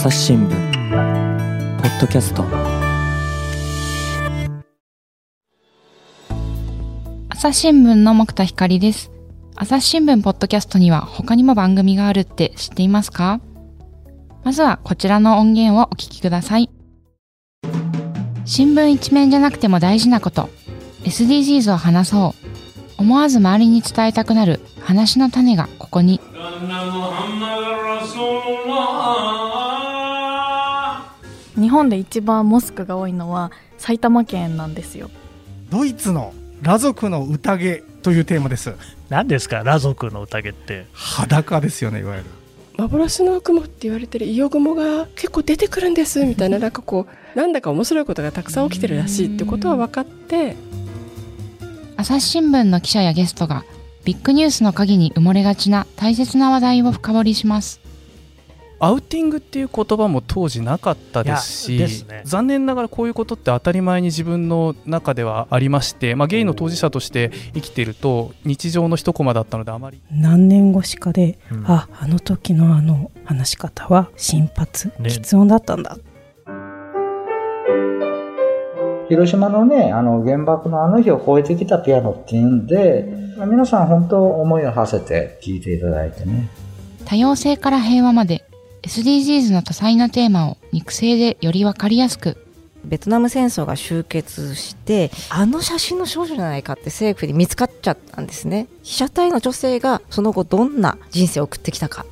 朝日新聞。ポッドキャスト。朝日新聞の木田光です。朝日新聞ポッドキャストには他にも番組があるって知っていますか？まずはこちらの音源をお聞きください。新聞一面じゃなくても大事なこと。SDGs を話そう。思わず周りに伝えたくなる話の種がここに。日本で一番モスクが多いのは埼玉県なんですよ。ドイツの裸族の宴というテーマです。何ですか？裸族の宴って。裸ですよねいわゆる。幻の雲って言われてる。伊予雲が結構出てくるんです。みたいななんかこうなんだか面白いことがたくさん起きてるらしいってことは分かって。朝日新聞の記者やゲストがビッグニュースの陰に埋もれがちな大切な話題を深掘りしますアウティングっていう言葉も当時なかったですしですね。残念ながらこういうことって当たり前に自分の中ではありまして、まあ、ゲイの当事者として生きていると日常の一コマだったのであまり。何年越しかで、うん。ああの時のあの話し方は心発ね。喫音だったんだ、広島のね、あの原爆のあの日を超えてきたピアノっていうんで、まあ皆さん本当思いを馳せて聴いていただいてね。多様性から平和まで SDGs の多彩なテーマを肉声でよりわかりやすく。ベトナム戦争が終結してあの写真の少女じゃないかって政府に見つかっちゃったんですね。被写体の女性がその後どんな人生を送ってきたか。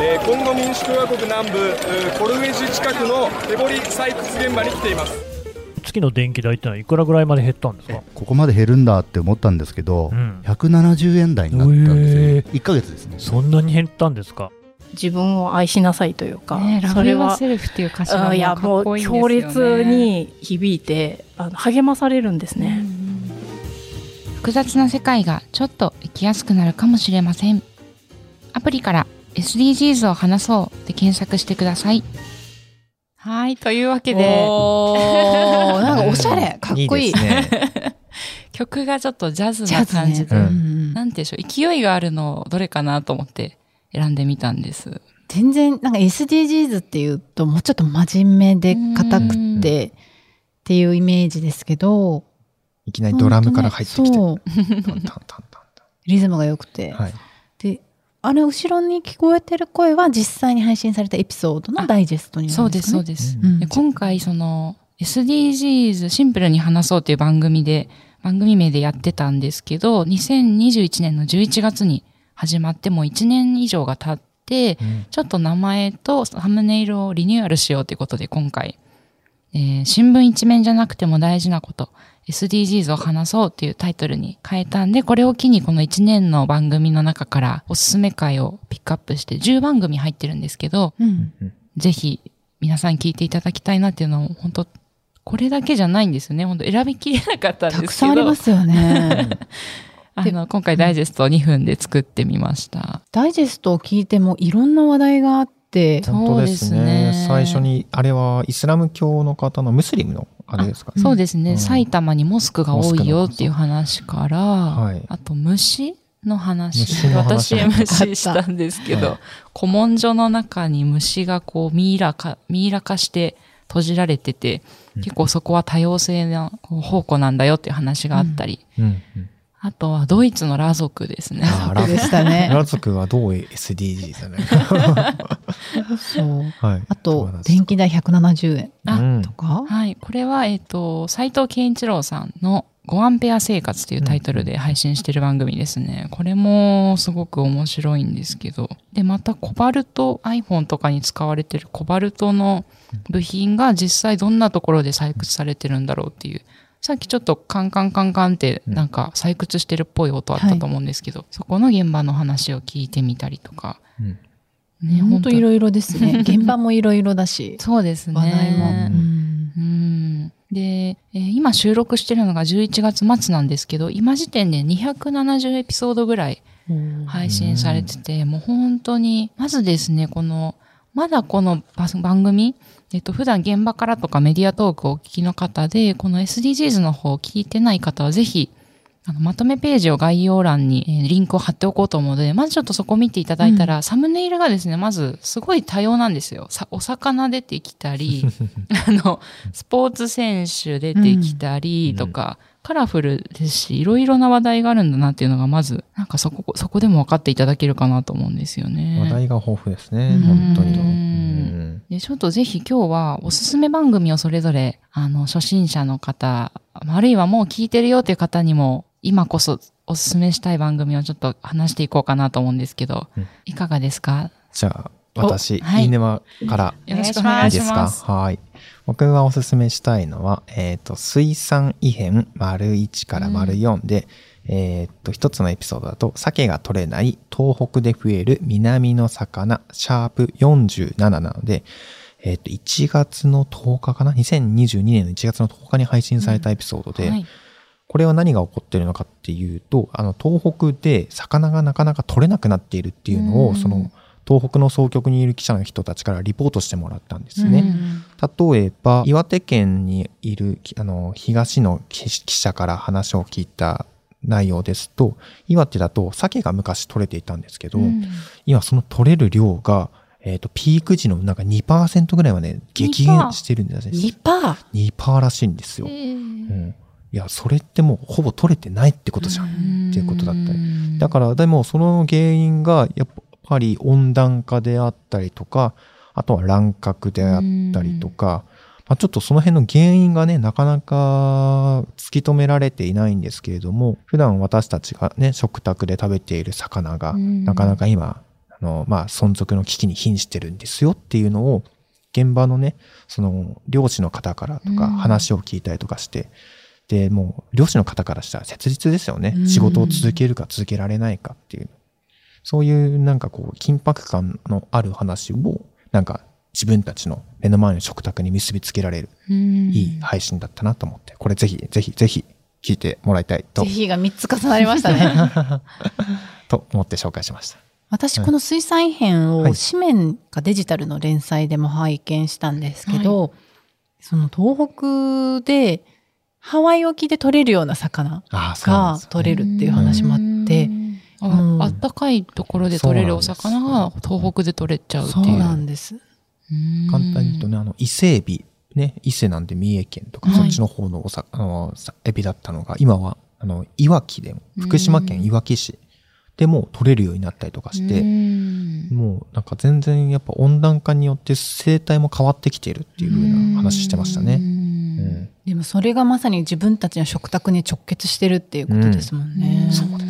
えーコンゴ民主共和国南部えーコルウェジ近くの手掘り採掘現場に来ています月の電気代ってのはいくらぐらいまで減ったんですか？ここまで減るんだって思ったんですけど、うん。170円台になったんですよ、へー。1ヶ月ですね。そんなに減ったんですか？自分を愛しなさいというか、ねラそれはセルフっていう歌詞がいやかもうっこいいんですよね。強烈に響いてあの励まされるんですね、複雑な世界がちょっと生きやすくなるかもしれません。アプリから SDGs を話そうで検索してくださいはいというわけで。おー。なんかおしゃれ。かっこいい。いいね。曲がちょっとジャズな感じで、ね。うん。なん。ていうんでしょう勢いがあるのどれかなと思って選んでみたんです。全然なんか SDGs っていうともうちょっと真面目で硬くてっていうイメージですけど。いきなりドラムから入ってきて。そう。リズムが良くて、はい。であれ後ろに聞こえてる声は実際に配信されたエピソードのダイジェストになるそうでんですすか、ね、そうです、うん。で今回その SDGs シンプルに話そうという番組で番組名でやってたんですけど2021年の11月に始まってもう1年以上が経って、ちょっと名前とサムネイルをリニューアルしようということで今回、えー新聞一面じゃなくても大事なこと SDGs を話そうっていうタイトルに変えたんでこれを機にこの1年の番組の中からおすすめ回をピックアップして10番組入ってるんですけど、うん。ぜひ皆さん聞いていただきたいなっていうのを本当これだけじゃないんですよね。本当選びきれなかったんですけど。たくさんありますよね。あの今回ダイジェストを2分で作ってみました。ダイジェストを聞いてもいろんな話題があって。本当ですね。最初に、あれはイスラム教の方のムスリムのあれですかね。そうですね、ん。埼玉にモスクが多いよっていう話から、はい。あと虫の話。私虫したんですけど、はい。古文書の中に虫がこうミイラ化ミイラ化して閉じられてて、結構そこは多様性なこう宝庫なんだよっていう話があったり、うん。うんあとはドイツの裸族ですね。あ裸でしたね裸族はどう SDGs だね。そうはい。あと電気代170円あとか、はい。これは、えっ、と、斉藤健一郎さんの5アンペア生活というタイトルで配信してる番組ですね。これもすごく面白いんですけど。で、またコバルト、iPhone とかに使われてるコバルトの部品が実際どんなところで採掘されてるんだろうっていう。さっきちょっとカンカンカンカンってなんか採掘してるっぽい音あったと思うんですけど、そこの現場の話を聞いてみたりとか。ね、本当いろいろですね。現場もいろいろだし。そうですね。話題も。うんで、えー今収録してるのが11月末なんですけど、今時点で270エピソードぐらい配信されてて、もう本当に、まずですね、この、まだこの番番組、えっと、普段現場からとかメディアトークをお聞きの方で、この SDGs の方を聞いてない方はぜひ、あのまとめページを概要欄に、えーリンクを貼っておこうと思うので、まずちょっとそこ見ていただいたら、サムネイルがですね、まずすごい多様なんですよ。さお魚出てきたり、あの、スポーツ選手出てきたりとか、カラフルですし、いろいろな話題があるんだなっていうのが、まず、なんかそこ、そこでも分かっていただけるかなと思うんですよね。話題が豊富ですね、うん本当に。うんで、ちょっとぜひ今日はおすすめ番組をそれぞれ、あの、初心者の方、あるいはもう聞いてるよっていう方にも、今こそおすすめしたい番組をちょっと話していこうかなと思うんですけど、いかがですか？じゃあ、私、おはいいいねまから。よろしくお願いしますいいですか？はい。僕がおすすめしたいのは、えっ、と、水産異変丸1から丸4で、えっ、と、一つのエピソードだと、鮭が取れない東北で増える南の魚、シャープ47なので、えっ、と、1月の10日かな ?2022 年の1月の10日に配信されたエピソードで、はいこれは何が起こっているのかっていうと、あの、東北で魚がなかなか取れなくなっているっていうのを、その、東北の総局にいる記者の人たちからリポートしてもらったんですね。例えば、岩手県にいる、きあの、東の記記者から話を聞いた内容ですと、岩手だと鮭が昔取れていたんですけど、うん今その取れる量が、えっ、と、ピーク時のなんか2%ぐらいはね、激減してるんですね。2%? 2%らしいんですよ。うんいや、それってもうほぼ取れてないってことじゃんっていうことだったり。だから、でもその原因がやっぱり温暖化であったりとか、あとは乱獲であったりとか、まあ、ちょっとその辺の原因がね、なかなか突き止められていないんですけれども、普段私たちがね、食卓で食べている魚が、うんなかなか今、あの、まあ、存続の危機に瀕してるんですよっていうのを、現場のね、その、漁師の方からとかうん話を聞いたりとかして、で、もう、漁師の方からしたら切実ですよね。うん仕事を続けるか続けられないかっていう。そういうなんかこう、緊迫感のある話を、なんか自分たちの目の前の食卓に結びつけられる、うん。いい配信だったなと思って、これぜひ、ぜひ、ぜひ聞いてもらいたいと。ぜ、ひが3つ重なりましたね。と思って紹介しました。私、この水産異変をはい。紙面かデジタルの連載でも拝見したんですけど、その東北でハワイ沖で取れるような魚が取れるっていう話もあって、あったかいところで取れるお魚が東北で取れちゃうっていう。そうなんです。簡単に言うとね、あの、伊勢エビ、ね、伊勢なんで三重県とか、はいそっちの方のおさ、あの、さエビだったのが、今は、あの、いわきでも、福島県いわき市でも取れるようになったりとかして、もうなんか全然やっぱ温暖化によって生態も変わってきているっていう風な話してましたね。うんでもそれがまさに自分たちの食卓に直結してるっていうことですもんね。そうですね。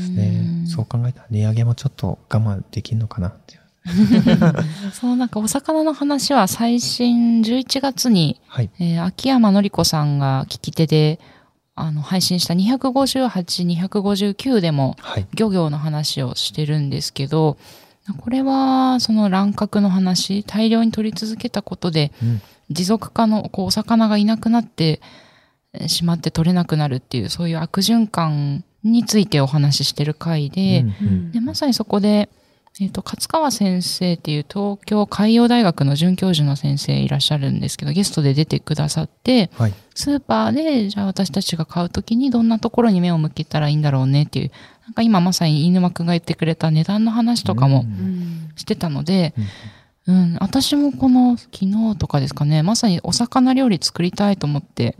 そう考えたら値上げもちょっと我慢できるのかなっていう。そう、なんかお魚の話は最新11月に、はい。えー秋山のり子さんが聞き手で、あの、配信した258、259でも、はい。漁業の話をしてるんですけど、これは、その乱獲の話、大量に取り続けたことで、うん。持続可能、こう、お魚がいなくなってえーしまって取れなくなるっていう、そういう悪循環についてお話ししてる回で、うんうん。で、まさにそこで、えっ、と、勝川先生っていう東京海洋大学の准教授の先生いらっしゃるんですけど、ゲストで出てくださって、はい。スーパーで、じゃあ私たちが買うときにどんなところに目を向けたらいいんだろうねっていう、なんか今まさに飯沼くんが言ってくれた値段の話とかもしてたので、うん、私もこの昨日とかですかね、まさにお魚料理作りたいと思って、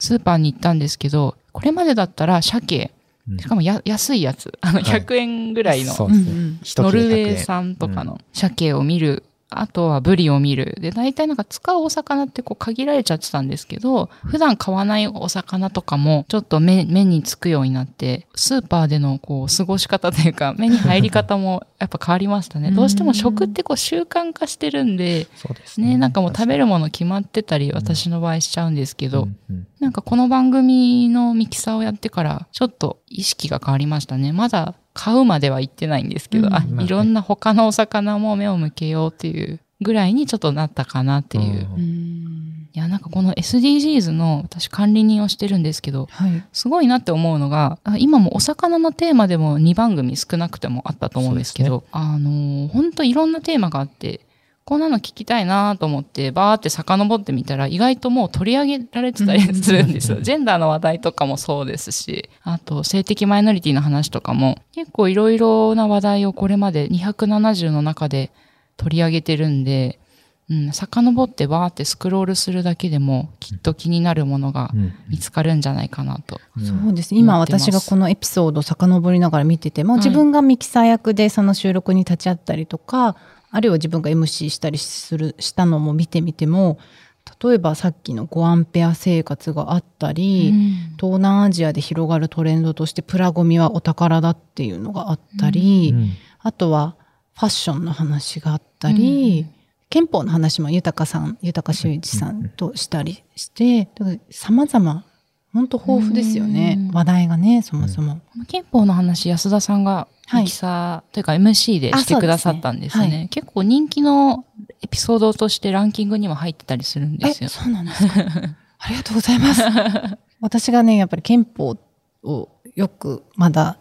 スーパーに行ったんですけど、これまでだったら鮭、しかもや安いやつ、あのはい。100円ぐらいの、そうですね。ノルウ100円ェー産とかの鮭を見る、あとはブリを見る。で、大体なんか使うお魚ってこう限られちゃってたんですけど、普段買わないお魚とかもちょっと目目につくようになって、スーパーでのこう過ごし方というか、目に入り方もやっぱ変わりましたね。どうしても食ってこう習慣化してるんで、そうですね、なんかもう食べるもの決まってたり、私の場合しちゃうんですけど、なんかこの番組のミキサーをやってから、ちょっと意識が変わりましたね。まだ買うまでは行ってないんですけど、うん。あ、いろんな他のお魚も目を向けようっていうぐらいにちょっとなったかなっていう。いや、なんかこの SDGs の私管理人をしてるんですけど、すごいなって思うのが、あ今もお魚のテーマでも2番組少なくてもあったと思うんですけど、あのー、本当いろんなテーマがあって、こんなの聞きたいなと思って、バーって遡ってみたら、意外ともう取り上げられてたりするんですよ。ジェンダーの話題とかもそうですし、あと性的マイノリティの話とかも、結構いろいろな話題をこれまで270の中で取り上げてるんで、うん、遡ってバーってスクロールするだけでも、きっと気になるものが見つかるんじゃないかなと。そうですね。今私がこのエピソードを遡りながら見てても、自分がミキサー役でその収録に立ち会ったりとか、あるいは自分が MC したりする、したのも見てみても、例えばさっきの5アンペア生活があったり、うん、東南アジアで広がるトレンドとしてプラゴミはお宝だっていうのがあったり、うん、あとはファッションの話があったり、うん。憲法の話も豊さん、豊修一さんとしたりして、様々、本当豊富ですよね。話題がね、そもそも。憲法の話、安田さんがミキサー、というか MC でしてくださったんですね。すねはい、結構人気のエピソードとしてランキングにも入ってたりするんですよ。そうなんですか？ありがとうございます。私がね、やっぱり憲法をよくまだ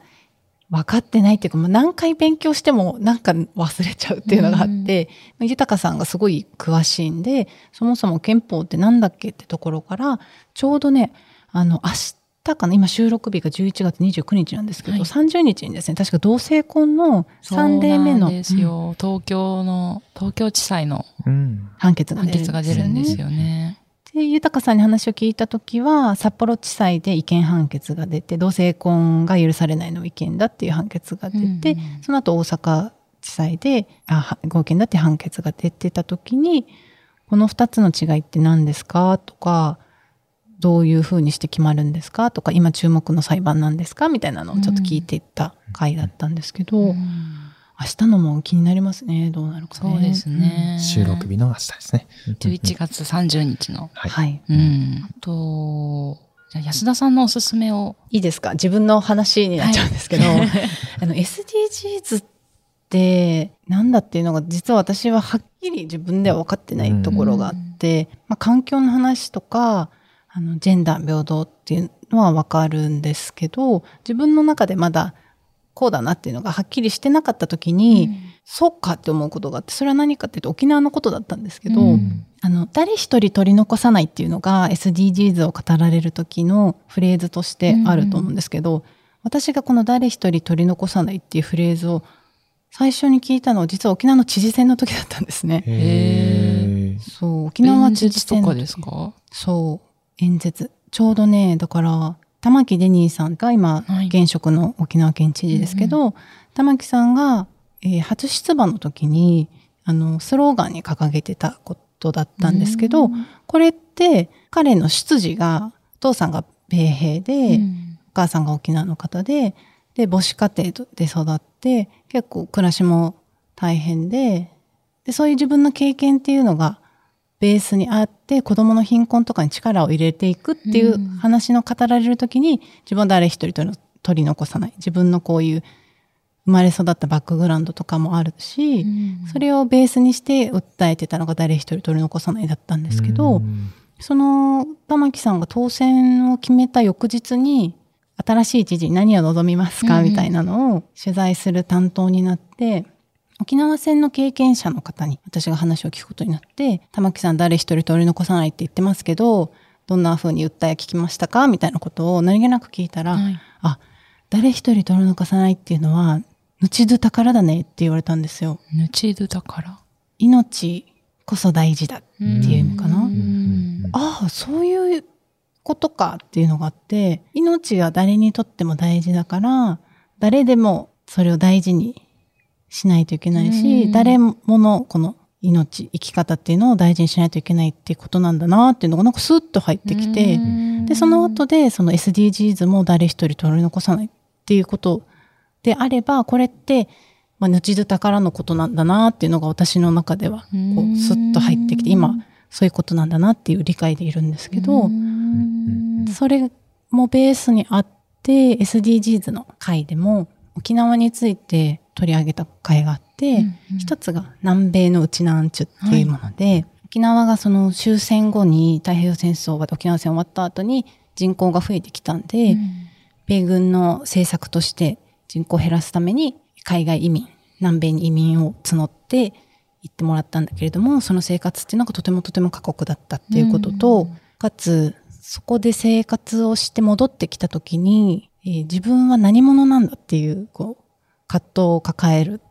分かってないっていうか、もう何回勉強してもなんか忘れちゃうっていうのがあって、うん、豊さんがすごい詳しいんで、そもそも憲法ってなんだっけってところから、ちょうどね、あの、明日かな、今収録日が11月29日なんですけど、はい、30日にですね、確か同性婚の3例目の。ですよ、うん、東京の、東京地裁の判決が出るんですよね。判決が出るんですよね。で、豊さんに話を聞いたときは、札幌地裁で違憲判決が出て、同性婚が許されないの違憲だっていう判決が出て、うんうん、その後大阪地裁で、あ、合憲だって判決が出てたときに、この二つの違いって何ですかとか、どういうふうにして決まるんですかとか、今注目の裁判なんですかみたいなのをちょっと聞いていった回だったんですけど、うん、明日のも気になりますね。どうなるかね。そうですね。収録日の明日ですね。11月30日の。はい。はい、うん。あと、じゃ安田さんのおすすめを。いいですか？自分の話になっちゃうんですけど、はい、あの、SDGs って何だっていうのが実は私ははっきり自分では分かってないところがあって、まあ、環境の話とか、あの、ジェンダー平等っていうのは分かるんですけど、自分の中でまだこうだなっていうのがはっきりしてなかった時に、うん、そうかって思うことがあって、それは何かっていうと沖縄のことだったんですけど、うん、あの、誰一人取り残さないっていうのが SDGs を語られる時のフレーズとしてあると思うんですけど、うん、私がこの誰一人取り残さないっていうフレーズを最初に聞いたのは実は沖縄の知事選の時だったんですね。へそう、沖縄知事選とかですか？そう、演説。ちょうどね、だから、玉城デニーさんが今、現職の沖縄県知事ですけど、はい、玉城さんが、えー、初出馬の時に、あの、スローガンに掲げてたことだったんですけど、これって彼の出自が、お父さんが米兵で、お母さんが沖縄の方で、で、母子家庭で育って、結構暮らしも大変で、で、そういう自分の経験っていうのが、ベースにあって子供の貧困とかに力を入れていくっていう話の語られるときに、自分は誰一人取り残さない。自分のこういう生まれ育ったバックグラウンドとかもあるし、それをベースにして訴えてたのが誰一人取り残さないだったんですけど、その玉木さんが当選を決めた翌日に、新しい知事に何を望みますか？みたいなのを取材する担当になって、沖縄戦の経験者の方に私が話を聞くことになって、玉木さん誰一人取り残さないって言ってますけど、どんな風に訴え聞きましたか？みたいなことを何気なく聞いたら、はい、あ、誰一人取り残さないっていうのは、ぬちど宝だねって言われたんですよ。ぬちど宝？命こそ大事だっていう意味かな。ああ、そういうことかっていうのがあって、命は誰にとっても大事だから、誰でもそれを大事にしないといけないし、誰ものこの命、生き方っていうのを大事にしないといけないっていうことなんだなっていうのがなんかスッと入ってきて、で、その後でその SDGs も誰一人取り残さないっていうことであれば、これって、まあ、後ず宝のことなんだなっていうのが私の中では、こう、スッと入ってきて、今、そういうことなんだなっていう理解でいるんですけど、それもベースにあって、SDGs の回でも、沖縄について取り上げた回があって、うんうん、一つが南米のうちなんちゅっていうもので、はい、沖縄がその終戦後に太平洋戦争が沖縄戦終わった後に人口が増えてきたんで、うん、米軍の政策として人口を減らすために海外移民、南米に移民を募って、行ってもらったんだけれども、その生活っていうのがとてもとても過酷だったっていうことと、かつ、そこで生活をして戻ってきた時に、えー自分は何者なんだっていう、こう、葛藤を抱える。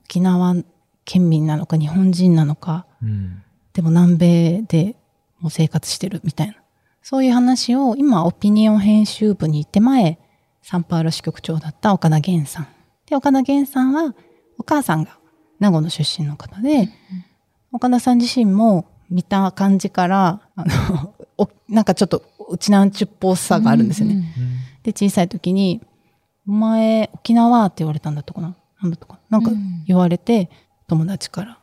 沖縄県民なのか日本人なのか、でも南米でもう生活してるみたいな。そういう話を今、オピニオン編集部に行って前、サンパウロ支局長だった岡田源さん。で、岡田源さんは、お母さんが名護の出身の方で、岡田さん自身も見た感じから、あの、おなんかちょっと、うちなんちゅっぽさがあるんですよね。で、小さい時に、お前、沖縄って言われたんだったかな。なんだったか。ななんか言われて、友達から、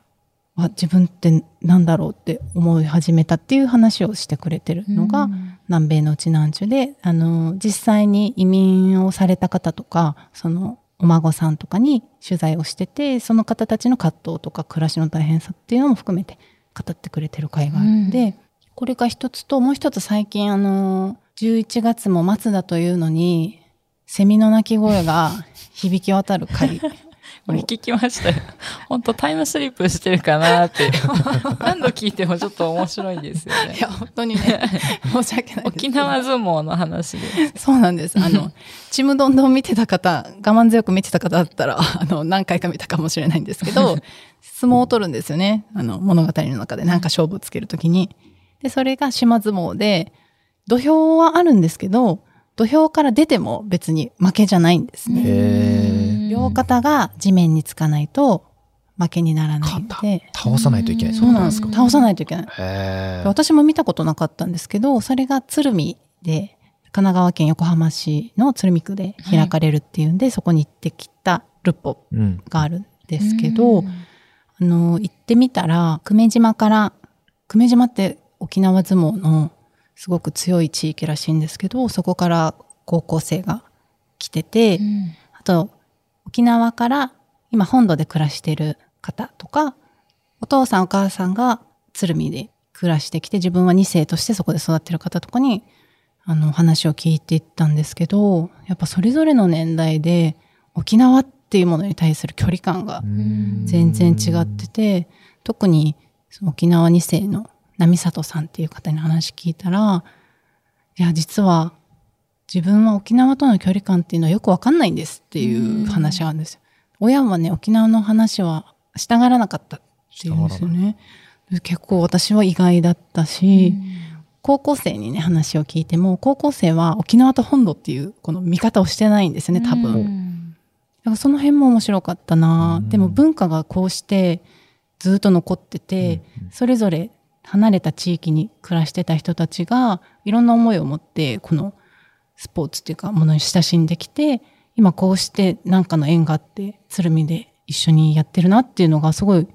あ、自分ってなんだろうって思い始めたっていう話をしてくれてるのが、南米のうちなんちゅで、あの、実際に移民をされた方とか、その、お孫さんとかに取材をしてて、その方たちの葛藤とか暮らしの大変さっていうのも含めて語ってくれてる会があるん。で、これが一つと、もう一つ最近あの、11月も末だというのに、セミの鳴き声が響き渡る会。これ聞きましたよ。本当タイムスリップしてるかなって。何度聞いてもちょっと面白いですよね。いや、本当にね、申し訳ない。沖縄相撲の話で。そうなんです。あの、ちむどんどん見てた方、我慢強く見てた方だったら、あの、何回か見たかもしれないんですけど、相撲を取るんですよね。あの、物語の中でなんか勝負つけるときに。で、それが島相撲で、土俵はあるんですけど、土俵から出ても別に負けじゃないんですね。両肩が地面につかないと負けにならないんで。倒さないといけない。そうなんですか。倒さないといけない。私も見たことなかったんですけど、それが鶴見で、神奈川県横浜市の鶴見区で開かれるっていうんで、そこに行ってきたルポうんがあるんですけど、あの、行ってみたら、久米島から、久米島って沖縄相撲のすごく強い地域らしいんですけど、そこから高校生が来てて、あと、沖縄から今本土で暮らしてる方とか、お父さんお母さんが鶴見で暮らしてきて、自分は2世としてそこで育ってる方とかに、あの、話を聞いていったんですけど、やっぱそれぞれの年代で沖縄っていうものに対する距離感が全然違ってて、特に沖縄2世の波里さんっていう方に話聞いたら、いや、実は自分は沖縄との距離感っていうのはよくわかんないんですっていう話があるんですよ。親はね、沖縄の話はしたがらなかったっていうんですよね。結構私は意外だったし、高校生にね、話を聞いても、高校生は沖縄と本土っていうこの見方をしてないんですね、多分。だからその辺も面白かったな、でも文化がこうしてずっと残ってて、それぞれ離れた地域に暮らしてた人たちがいろんな思いを持ってこのスポーツっていうかものに親しんできて今こうして何かの縁があって鶴見で一緒にやってるなっていうのがすごい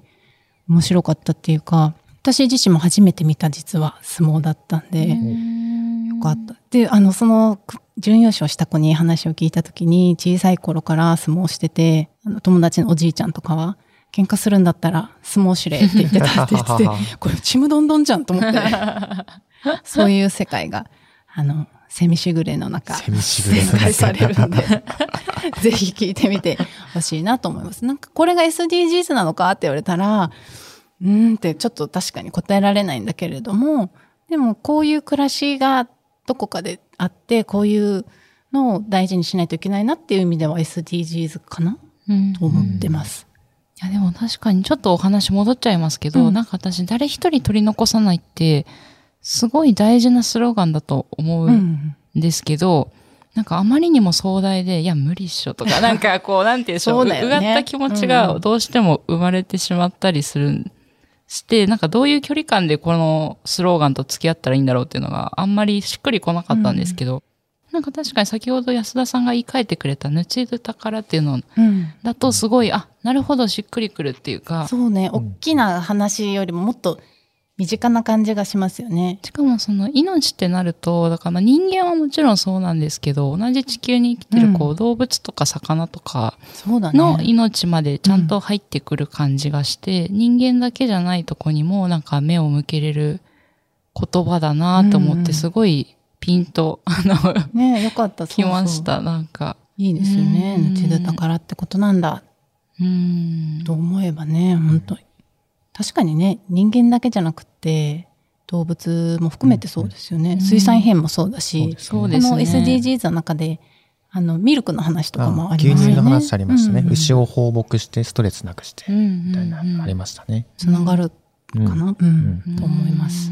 面白かったっていうか私自身も初めて見た実は相撲だったんでよかった。であのその準優勝した子に話を聞いた時に小さい頃から相撲しててあの友達のおじいちゃんとかは喧嘩するんだったら相撲指令って言ってたって言ってて これちむどんどんじゃんと思って。そういう世界があのセミしぐれの中セミしぐれの中。展開されるんで。ぜひ聞いてみてほしいなと思います。なんかこれが SDGs なのかって言われたらうーんってちょっと確かに答えられないんだけれどもでもこういう暮らしがどこかであってこういうのを大事にしないといけないなっていう意味では SDGs かな、と思ってます。いやでも確かにちょっとお話戻っちゃいますけど、うん。なんか私誰一人取り残さないってすごい大事なスローガンだと思うんですけど、なんかあまりにも壮大で、いや無理っしょとか、なんかこうなんて言うんでしょう、そうね。うがった気持ちうん。がどうしても生まれてしまったりする、して、なんかどういう距離感でこのスローガンと付き合ったらいいんだろうっていうのがあんまりしっくりこなかったんですけど、なんか確かに先ほど安田さんが言い換えてくれた、ぬちず宝っていうのうんだとすごい、あ、なるほど、しっくりくるっていうか。そうね、大きな話よりももっと身近な感じがしますよね。しかもその命ってなると、だからまあ人間はもちろんそうなんですけど、同じ地球に生きてるこう、動物とか魚とかそうだね。の命までちゃんと入ってくる感じがして、人間だけじゃないとこにもなんか目を向けれる言葉だなと思って、うんうんすごいピンと、あの、ねよかった。来ました、なんか。いいですよね。うんぬちで宝ってことなんだ。うん。と思えばね、本当に。確かにね、人間だけじゃなくて、動物も含めてそうですよね。水産編もそうだし、そうですねこの SDGs の中で、あの、ミルクの話とかもあり牛ますよね。乳の話ありましたね。うん牛を放牧してストレスなくして、みみたいな、ありましたね。つながるかな、うんうんと思います。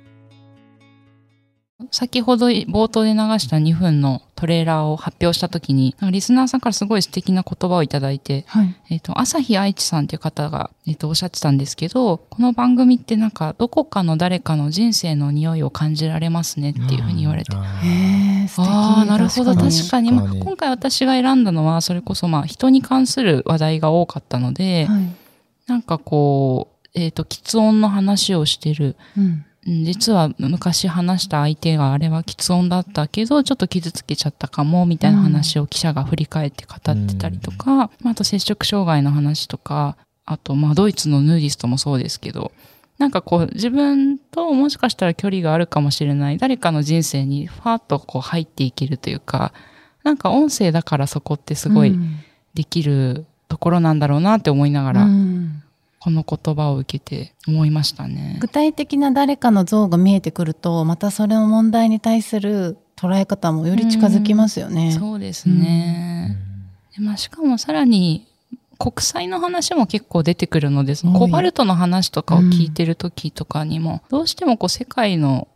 先ほど冒頭で流した2分のトレーラーを発表したときに、リスナーさんからすごい素敵な言葉をいただいて、はいえっ、と、朝日愛知さんっていう方が、えっ、と、おっしゃってたんですけど、この番組ってなんか、どこかの誰かの人生の匂いを感じられますねっていうふうに言われて。へ。ああ、なるほど。確かに。まあ、確かに今回私が選んだのは、それこそまあ、人に関する話題が多かったので、はいなんかこう、えっ、と、喫音の話をしてる。うんうん実は昔話した相手があれは喫音だったけど、ちょっと傷つけちゃったかも、みたいな話を記者が振り返って語ってたりとか、まああと接触障害の話とか、あと、まあ、ドイツのヌーディストもそうですけど、なんかこう、自分ともしかしたら距離があるかもしれない、誰かの人生にファーッとこう入っていけるというか、なんか音声だからそこってすごいうん。できるところなんだろうなって思いながら、うんこの言葉を受けて思いましたね。具体的な誰かの像が見えてくると、またそれの問題に対する捉え方もより近づきますよね。そうですね。でまあ、しかもさらに、国際の話も結構出てくるので、そのコバルトの話とかを聞いてる時とかにも、どうしてもこう世界の、まあ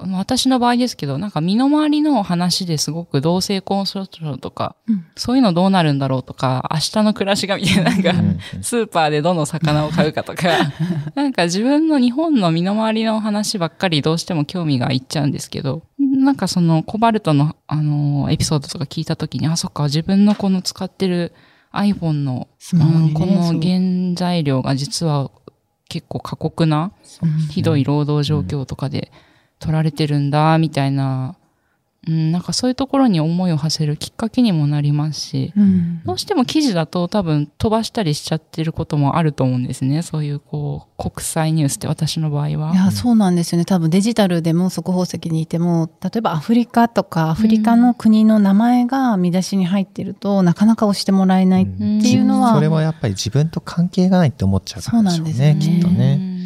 私の場合ですけど、なんか身の回りの話ですごく同性婚訴訟とか、うん。そういうのどうなるんだろうとか、明日の暮らしがみたいな、なん。か、スーパーでどの魚を買うかとか、なんか自分の日本の身の回りの話ばっかりどうしても興味がいっちゃうんですけど、なんかそのコバルトのあのエピソードとか聞いたときに、あ、そっか、自分のこの使ってる iPhone の、ねうんこの原材料が実は結構過酷な、ひどい労働状況とかで取られてるんだ、みたいな、うん、なんかそういうところに思いを馳せるきっかけにもなりますし、うんどうしても記事だと多分飛ばしたりしちゃってることもあると思うんですね。そういうこう、国際ニュースって私の場合は。いや、そうなんですよね。多分デジタルでも速報席にいても、例えばアフリカとかアフリカの国の名前が見出しに入ってると、なかなか押してもらえないっていうのは、それはやっぱり自分と関係がないって思っちゃうからでしょうね、そうなんですよねきっとね。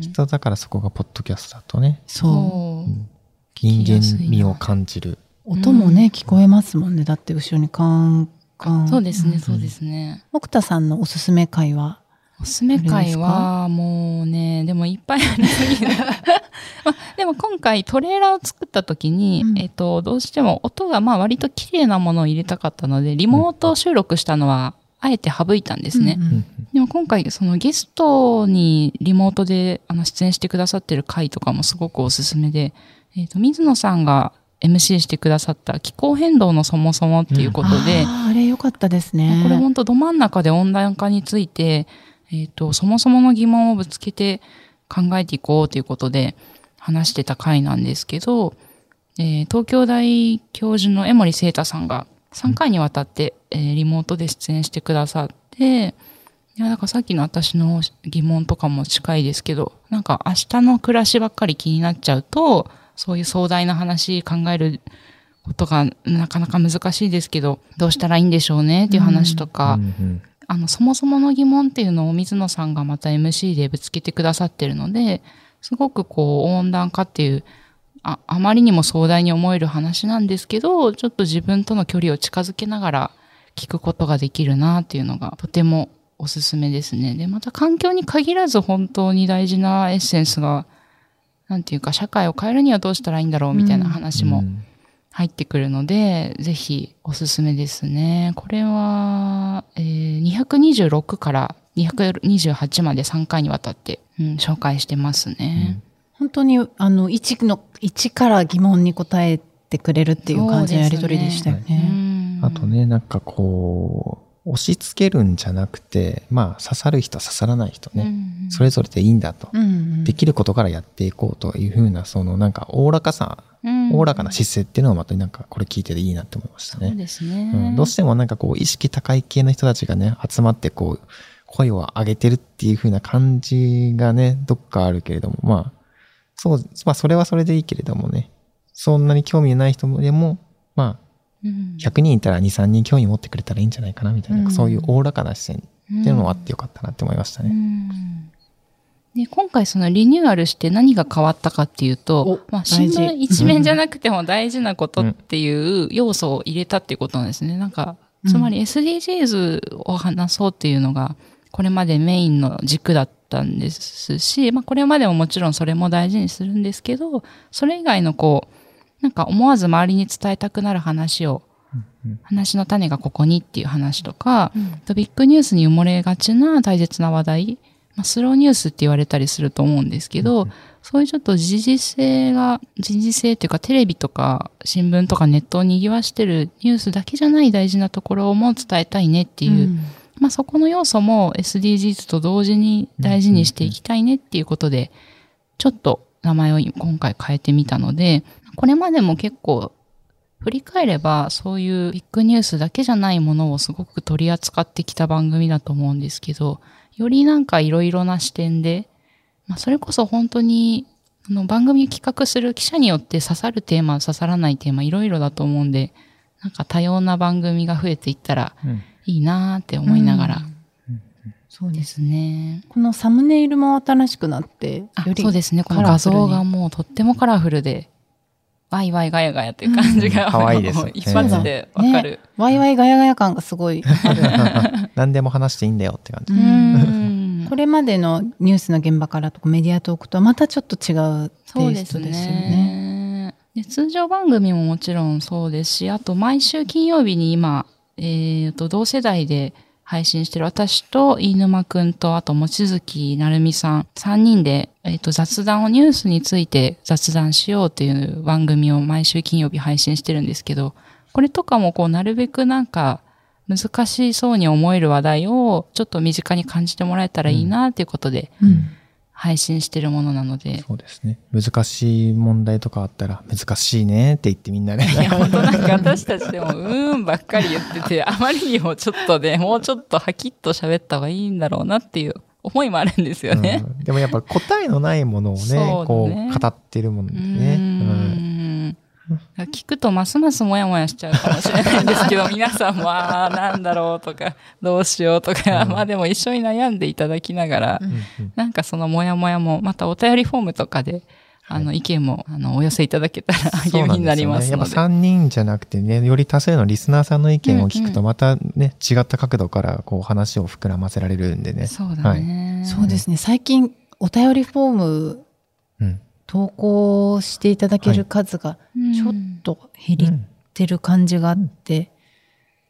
きっとだからそこがポッドキャストだとね、そう。人間味を感じる。音もね、聞こえますもんね。だって後ろにカンカン。そうですね、そうですね。奥田さんのおすすめ会は？おすすめ会はもうね、でもいっぱいありすぎる。まあでも今回トレーラーを作った時に、えっと、どうしても音がまあ割と綺麗なものを入れたかったので、リモート収録したのはあえて省いたんですね。うんうんでも今回そのゲストにリモートであの出演してくださってる回とかもすごくおすすめで、えっ、と、水野さんが MC してくださった気候変動のそもそもっていうことで、あーあれ良かったですね。これ本当ど真ん中で温暖化について、えっ、と、そもそもの疑問をぶつけて考えていこうということで話してた回なんですけど、えー東京大教授の江森聖太さんが3回にわたって、えーリモートで出演してくださって、いや、なんかさっきの私の疑問とかも近いですけど、なんか明日の暮らしばっかり気になっちゃうと、そういう壮大な話考えることがなかなか難しいですけど、どうしたらいいんでしょうねっていう話とか、あの、そもそもの疑問っていうのを水野さんがまた MC でぶつけてくださってるので、すごくこう、温暖化っていう、あ、あまりにも壮大に思える話なんですけど、ちょっと自分との距離を近づけながら聞くことができるなっていうのがとてもおすすめですね。で、また環境に限らず本当に大事なエッセンスが、なんていうか社会を変えるにはどうしたらいいんだろうみたいな話も入ってくるので、ぜひおすすめですね。これは、えー226から228まで3回にわたって、うん、紹介してますね。本当に、あの、一の一から疑問に答えてくれるっていう感じのやり取りでしたよね。あとね、なんかこう、押し付けるんじゃなくて、まあ、刺さる人、刺さらない人ね、うんうん、それぞれでいいんだと、うんうん、できることからやっていこうというふうな、そのなんか、おおらかさ、おおらかな姿勢っていうのはまたなんか、これ聞いてていいなって思いましたね。そうですね、うん。どうしてもなんかこう、意識高い系の人たちがね、集まってこう、声を上げてるっていうふうな感じがね、どっかあるけれども、まあ、そう、まあ、それはそれでいいけれどもね、そんなに興味ない人でも、まあ、100人いたら2、3人興味持ってくれたらいいんじゃないかなみたいな、うん、そういうおおらかな視線っていうのもあってよかったなって思いましたね。で今回そのリニューアルして何が変わったかっていうと、まあ、新聞一面じゃなくても大事なことっていう要素を入れたっていうことなんですね。なんか、つまり SDGs を話そうっていうのが、これまでメインの軸だったんですし、まあこれまでももちろんそれも大事にするんですけど、それ以外のこう、なんか思わず周りに伝えたくなる話を、うんうん、話の種がここにっていう話とか、うん、ビッグニュースに埋もれがちな大切な話題、まあ、スローニュースって言われたりすると思うんですけど、うんうん、そういうちょっと時事性が、時事性っていうかテレビとか新聞とかネットを賑わしてるニュースだけじゃない大事なところも伝えたいねっていう、うん、まあそこの要素も SDGs と同時に大事にしていきたいねっていうことで、ちょっと名前を今回変えてみたので、これまでも結構振り返ればそういうビッグニュースだけじゃないものをすごく取り扱ってきた番組だと思うんですけど、よりなんかいろいろな視点で、まあ、それこそ本当にあの番組企画する記者によって刺さるテーマ、刺さらないテーマいろいろだと思うんで、なんか多様な番組が増えていったらいいなって思いながら、うんそうですね。このサムネイルも新しくなって、よりそうですね。この画像がもうとってもカラフルで、ワイワイガヤガヤっていう感じが、可愛いです。一発でわかる、ね、ワイワイガヤガヤ感がすごい 何でも話していいんだよって感じ。これまでのニュースの現場からとかメディアトークとはまたちょっと違うテイストですよね。で通常番組ももちろんそうですし、あと毎週金曜日に今、えー、と同世代で配信してる私と飯沼くんと、あと、望月成美さん、3人で、えっ、ー、と、雑談をニュースについて雑談しようっていう番組を毎週金曜日配信してるんですけど、これとかもこう、なるべくなんか、難しそうに思える話題をちょっと身近に感じてもらえたらいいなっていうことで、うん。配信してるものなので。そうですね。難しい問題とかあったら、難しいねって言ってみんなね。いや、本当なんか私たちでも、うーんばっかり言ってて、あまりにもちょっとね、もうちょっとはきっと喋った方がいいんだろうなっていう思いもあるんですよね。うん、でもやっぱ答えのないものをね、ねこう、語ってるものでね。うん聞くとますますもやもやしちゃうかもしれないんですけど、皆さんも、ああ、なんだろうとか、どうしようとか、うん、まあでも一緒に悩んでいただきながら、うん、なんかそのもやもやも、またお便りフォームとかで、あの、意見も、あの、お寄せいただけたら励みになりますので。でね、やっぱ3人じゃなくてね、より多数のリスナーさんの意見を聞くと、またね、うんうん、違った角度から、こう、話を膨らませられるんでね。そうだね。はい、そうですね。最近、お便りフォーム、うん投稿していただける数がちょっと減ってる感じがあって、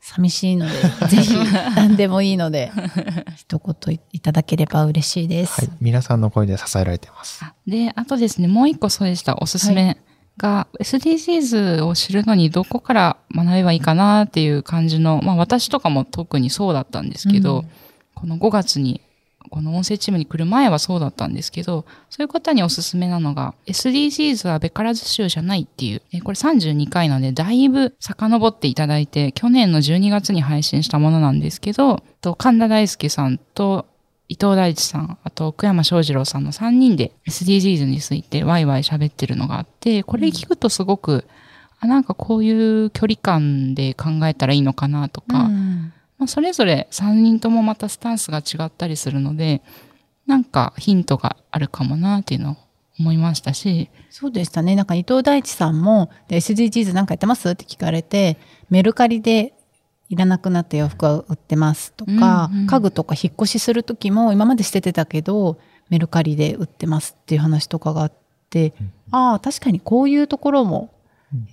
寂しいので、ぜひ何でもいいので、一言いただければ嬉しいです。はい、皆さんの声で支えられてます。で、あとですね、もう一個そうでした、おすすめが、はい、SDGs を知るのにどこから学べばいいかなっていう感じの、まあ私とかも特にそうだったんですけど、うん、この5月にこの音声チームに来る前はそうだったんですけど、そういう方におすすめなのが、SDGs はべからず州じゃないっていう、これ32回なので、だいぶ遡っていただいて、去年の12月に配信したものなんですけど、と神田大輔さんと伊藤大地さん、あと奥山翔二郎さんの3人で SDGs についてワイワイ喋ってるのがあって、これ聞くとすごく、あなんかこういう距離感で考えたらいいのかなとか、うん。まあ、それぞれ3人ともまたスタンスが違ったりするので、なんかヒントがあるかもなっていうのを思いましたし。そうでしたね。なんか伊藤大地さんも、SDGs なんかやってますって聞かれて、メルカリでいらなくなった洋服は売ってますとか、うんうん、家具とか引っ越しする時も今まで捨ててたけど、メルカリで売ってますっていう話とかがあって、うん、ああ、確かにこういうところも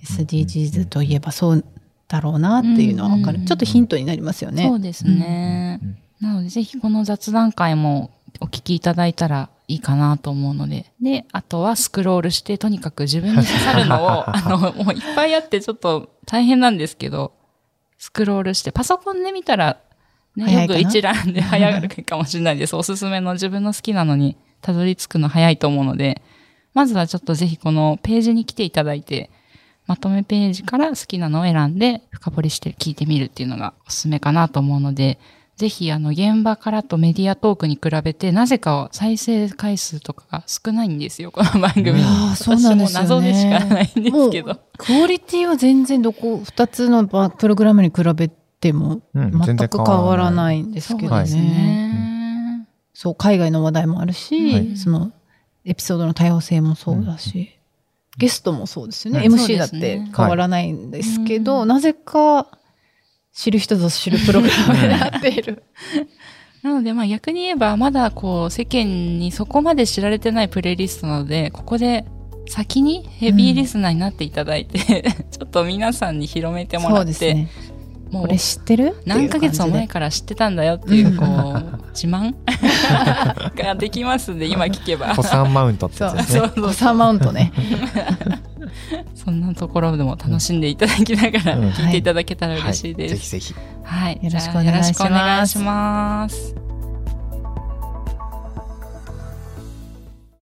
SDGs といえばそうだろうなっていうのは分かる、ちょっとヒントになりますよね。そうですね、なのでぜひこの雑談会もお聞きいただいたらいいかなと思うので。で、あとはスクロールして、とにかく自分に刺さるのを、あの、もういっぱいあってちょっと大変なんですけど、スクロールして、パソコンで見たら、ね、よく一覧で早るかもしれないです。おすすめの自分の好きなのにたどり着くの早いと思うので、まずはちょっとぜひこのページに来ていただいて、まとめページから好きなのを選んで深掘りして聞いてみるっていうのがおすすめかなと思うので、ぜひあの現場からとメディアトークに比べて、なぜか再生回数とかが少ないんですよ、この番組。ああ、そうなんですよね。私も謎でしかないんですけど。クオリティは全然どこ、二つのバプログラムに比べてもうん全く変わらないんですけどそうですね。ね。そう、海外の話題もあるし、はいそのエピソードの多様性もそうだし、ゲストもそうですよね。うん MC だって変わらないんですけど、なぜか知る人ぞ知るプログラムになっている。なので、まあ逆に言えば、まだこう、世間にそこまで知られてないプレイリストなので、ここで先にヘビーリスナーになっていただいて、ちょっと皆さんに広めてもらって、ね。もこれ知ってる？何ヶ月も前かから知ってたんだよっていう、うんこう、自慢？ができますんで、今聞けば。子さんマウントってやつですね子さんマウントね。そんなところでも楽しんでいただきながらうん聞いていただけたら嬉しいです。はいぜひぜひ。はい。よろしくじゃあお願いしますよろしくお願いします。